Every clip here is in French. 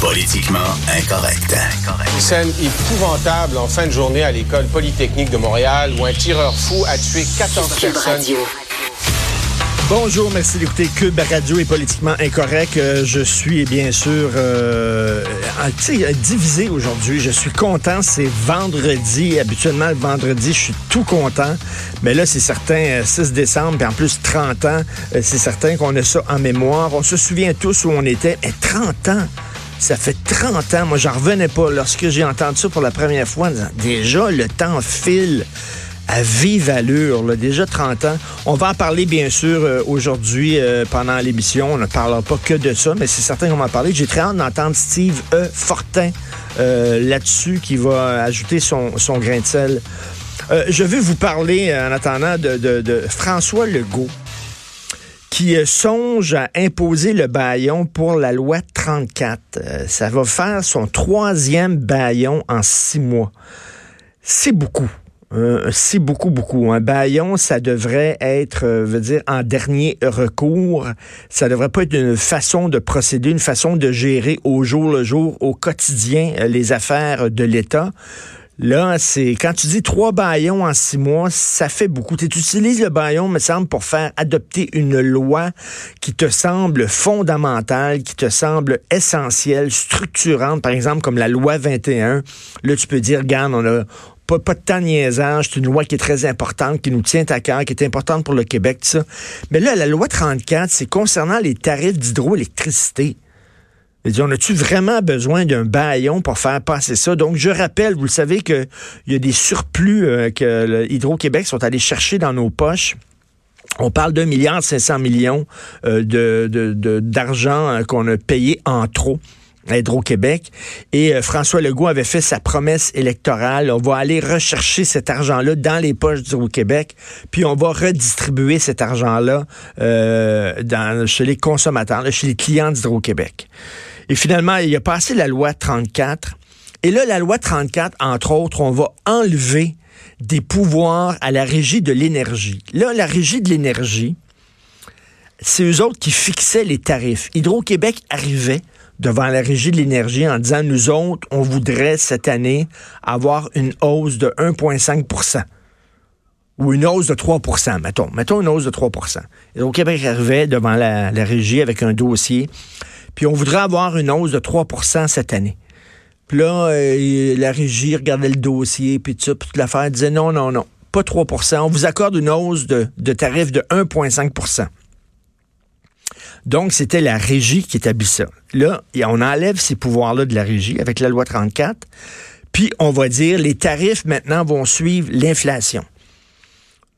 Politiquement incorrect. Une scène épouvantable en fin de journée à l'école polytechnique de Montréal où un tireur fou a tué 14 personnes. Bonjour, merci d'écouter Cube Radio est politiquement incorrect. Euh, je suis bien sûr euh, divisé aujourd'hui. Je suis content, c'est vendredi. Habituellement, le vendredi, je suis tout content. Mais là, c'est certain, 6 euh, décembre, puis en plus 30 ans, euh, c'est certain qu'on a ça en mémoire. On se souvient tous où on était. Et 30 ans! Ça fait 30 ans. Moi, j'en revenais pas lorsque j'ai entendu ça pour la première fois. Déjà, le temps file à vive allure, déjà 30 ans. On va en parler, bien sûr, euh, aujourd'hui euh, pendant l'émission. On ne parlera pas que de ça, mais c'est certain qu'on va en parler. J'ai très hâte d'entendre Steve E. Fortin euh, là-dessus qui va ajouter son, grain de sel. je veux vous parler, en attendant, de François Legault qui songe à imposer le baillon pour la loi 34. ça va faire son troisième baillon en six mois. C'est beaucoup. Euh, c'est beaucoup, beaucoup. Un baillon, ça devrait être, euh, veut dire, en dernier recours. Ça devrait pas être une façon de procéder, une façon de gérer au jour le jour, au quotidien, euh, les affaires de l'État. Là, c'est quand tu dis trois baillons en six mois, ça fait beaucoup. Tu utilises le baillon, me semble, pour faire adopter une loi qui te semble fondamentale, qui te semble essentielle, structurante, par exemple, comme la loi 21. Là, tu peux dire, regarde, on a, pas, pas de temps de niaisage. C'est une loi qui est très importante, qui nous tient à cœur, qui est importante pour le Québec, tout ça. Mais là, la loi 34, c'est concernant les tarifs d'hydroélectricité. On a-tu vraiment besoin d'un baillon pour faire passer ça? Donc, je rappelle, vous le savez, qu'il y a des surplus euh, que Hydro-Québec sont allés chercher dans nos poches. On parle d'un milliard cinq cents millions euh, de, d'argent euh, qu'on a payé en trop à Hydro-Québec. Et François Legault avait fait sa promesse électorale. On va aller rechercher cet argent-là dans les poches d'Hydro-Québec, puis on va redistribuer cet argent-là chez les consommateurs, chez les clients d'Hydro-Québec. Et finalement, il a passé la loi 34. Et là, la loi 34, entre autres, on va enlever des pouvoirs à la régie de l'énergie. Là, la régie de l'énergie, c'est eux autres qui fixaient les tarifs. Hydro-Québec arrivait devant la régie de l'énergie en disant, nous autres, on voudrait cette année avoir une hausse de 1,5% ou une hausse de 3% mettons. Mettons une hausse de 3 Et au Québec arrivait devant la, régie avec un dossier, puis on voudrait avoir une hausse de 3% cette année. Puis là, euh, la régie regardait le dossier, puis tout ça, puis toute l'affaire disait non, non, non, pas 3% On vous accorde une hausse de, de tarif de 1,5% donc, c'était la régie qui établit ça. Là, on enlève ces pouvoirs-là de la régie avec la loi 34, puis on va dire les tarifs maintenant vont suivre l'inflation.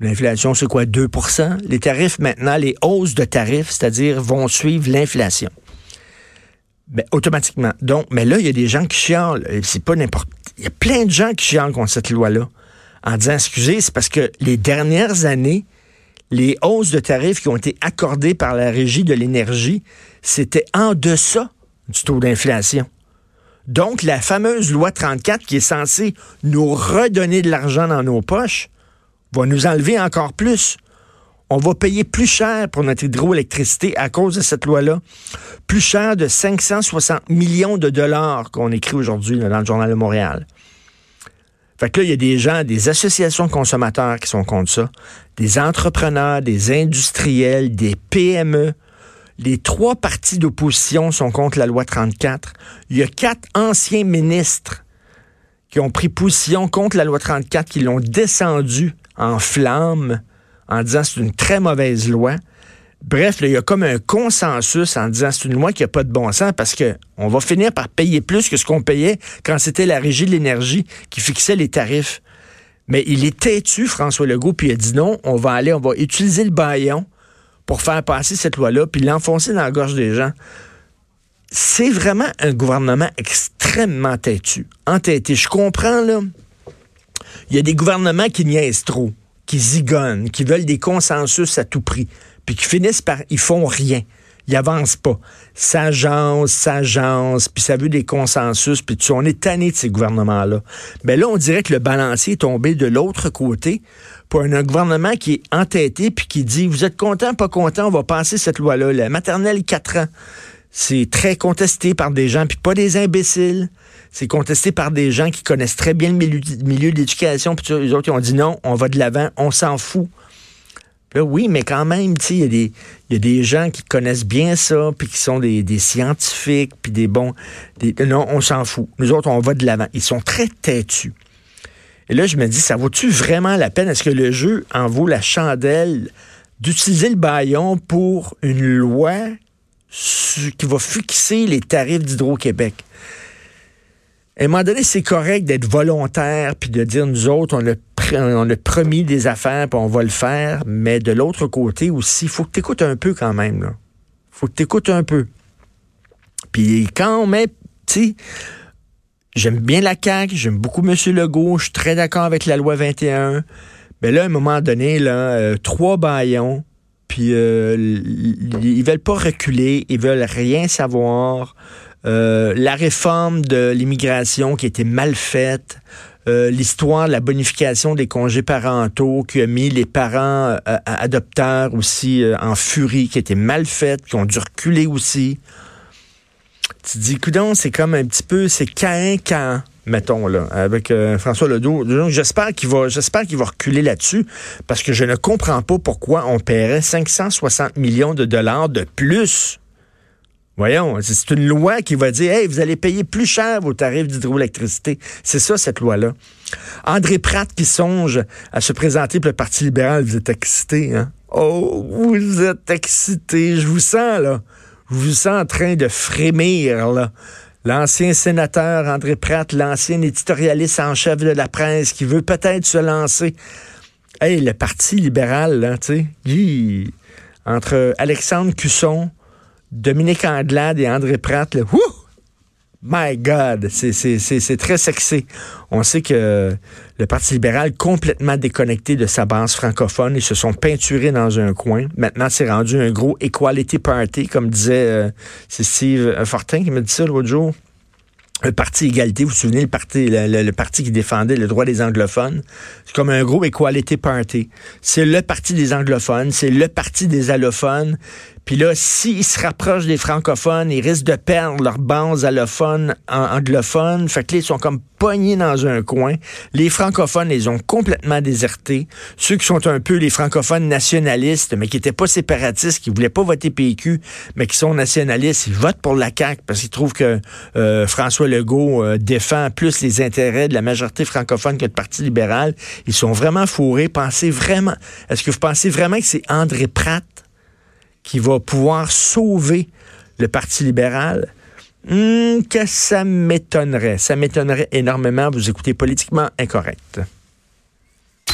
L'inflation, c'est quoi? 2% Les tarifs maintenant, les hausses de tarifs, c'est-à-dire vont suivre l'inflation. Ben, automatiquement. Donc, mais là, il y a des gens qui chialent. C'est pas n'importe. Il y a plein de gens qui chialent contre cette loi-là. En disant, excusez, c'est parce que les dernières années, les hausses de tarifs qui ont été accordées par la Régie de l'énergie, c'était en deçà du taux d'inflation. Donc, la fameuse loi 34 qui est censée nous redonner de l'argent dans nos poches va nous enlever encore plus. On va payer plus cher pour notre hydroélectricité à cause de cette loi-là. Plus cher de 560 millions de dollars qu'on écrit aujourd'hui dans le Journal de Montréal. Fait que là, il y a des gens, des associations consommateurs qui sont contre ça, des entrepreneurs, des industriels, des PME. Les trois partis d'opposition sont contre la loi 34. Il y a quatre anciens ministres qui ont pris position contre la loi 34, qui l'ont descendue en flammes en disant c'est une très mauvaise loi. Bref, il y a comme un consensus en disant c'est une loi qui n'a pas de bon sens parce que on va finir par payer plus que ce qu'on payait quand c'était la régie de l'énergie qui fixait les tarifs. Mais il est têtu, François Legault, puis il a dit non, on va aller, on va utiliser le baillon pour faire passer cette loi-là, puis l'enfoncer dans la gorge des gens. C'est vraiment un gouvernement extrêmement têtu, entêté. Je comprends, là. Il y a des gouvernements qui niaisent trop, qui zigonnent, qui veulent des consensus à tout prix puis qui finissent par, ils font rien. Ils avancent pas. Ça jance, puis ça veut des consensus, puis on est tanné de ces gouvernements-là. Mais là, on dirait que le balancier est tombé de l'autre côté pour un, gouvernement qui est entêté, puis qui dit, vous êtes content, pas content, on va passer cette loi-là. La maternelle, 4 ans. C'est très contesté par des gens, puis pas des imbéciles. C'est contesté par des gens qui connaissent très bien le milieu, de l'éducation, puis les autres ils ont dit non, on va de l'avant, on s'en fout. Là, oui, mais quand même, il y, a des gens qui connaissent bien ça, puis qui sont des, scientifiques, puis des bons... non, on s'en fout. Nous autres, on va de l'avant. Ils sont très têtus. Et là, je me dis, ça vaut-tu vraiment la peine? Est-ce que le jeu en vaut la chandelle d'utiliser le baillon pour une loi qui va fixer les tarifs d'Hydro-Québec? À un moment donné, c'est correct d'être volontaire puis de dire nous autres, on a, on a promis des affaires puis on va le faire, mais de l'autre côté aussi, il faut que tu écoutes un peu quand même. Il faut que tu écoutes un peu. Puis quand on met, tu sais, j'aime bien la CAQ, j'aime beaucoup M. Legault, je suis très d'accord avec la loi 21, mais là, à un moment donné, là, euh, trois baillons, puis euh, ils veulent pas reculer, ils veulent rien savoir. Euh, la réforme de l'immigration qui était mal faite, euh, l'histoire de la bonification des congés parentaux qui a mis les parents euh, adopteurs aussi en furie, qui était mal faite, qui ont dû reculer aussi. Tu dis, coudon, c'est comme un petit peu, c'est cain quand mettons là, avec François Ledoux. J'espère qu'il va, j'espère qu'il va reculer là-dessus, parce que je ne comprends pas pourquoi on paierait 560 millions de dollars de plus Voyons, c'est une loi qui va dire, hey, vous allez payer plus cher vos tarifs d'hydroélectricité. C'est ça, cette loi-là. André Pratt qui songe à se présenter pour le Parti libéral, vous êtes excité, hein? Oh, vous êtes excité. Je vous sens, là. Je vous sens en train de frémir, là. L'ancien sénateur André Pratt, l'ancien éditorialiste en chef de la presse qui veut peut-être se lancer. Hey, le Parti libéral, là, tu sais, entre Alexandre Cusson, Dominique Anglade et André Pratt, là, My God, c'est très sexy. On sait que le Parti libéral, complètement déconnecté de sa base francophone, ils se sont peinturés dans un coin. Maintenant, c'est rendu un gros equality party, comme disait euh, Steve Fortin qui m'a dit ça l'autre jour. Un parti égalité, vous vous souvenez, le parti, le, parti qui défendait le droit des anglophones. C'est comme un gros equality party. C'est le parti des anglophones, c'est le parti des allophones. Puis là, s'ils se rapprochent des francophones, ils risquent de perdre leur base allophone, anglophone. Fait que là, ils sont comme pognés dans un coin. Les francophones, ils ont complètement déserté. Ceux qui sont un peu les francophones nationalistes, mais qui n'étaient pas séparatistes, qui voulaient pas voter PQ, mais qui sont nationalistes, ils votent pour la CAQ parce qu'ils trouvent que euh, François Legault euh, défend plus les intérêts de la majorité francophone que le Parti libéral. Ils sont vraiment fourrés. Pensez vraiment... Est-ce que vous pensez vraiment que c'est André Pratt qui va pouvoir sauver le Parti libéral? Hmm, que ça m'étonnerait. Ça m'étonnerait énormément. Vous écoutez politiquement incorrect.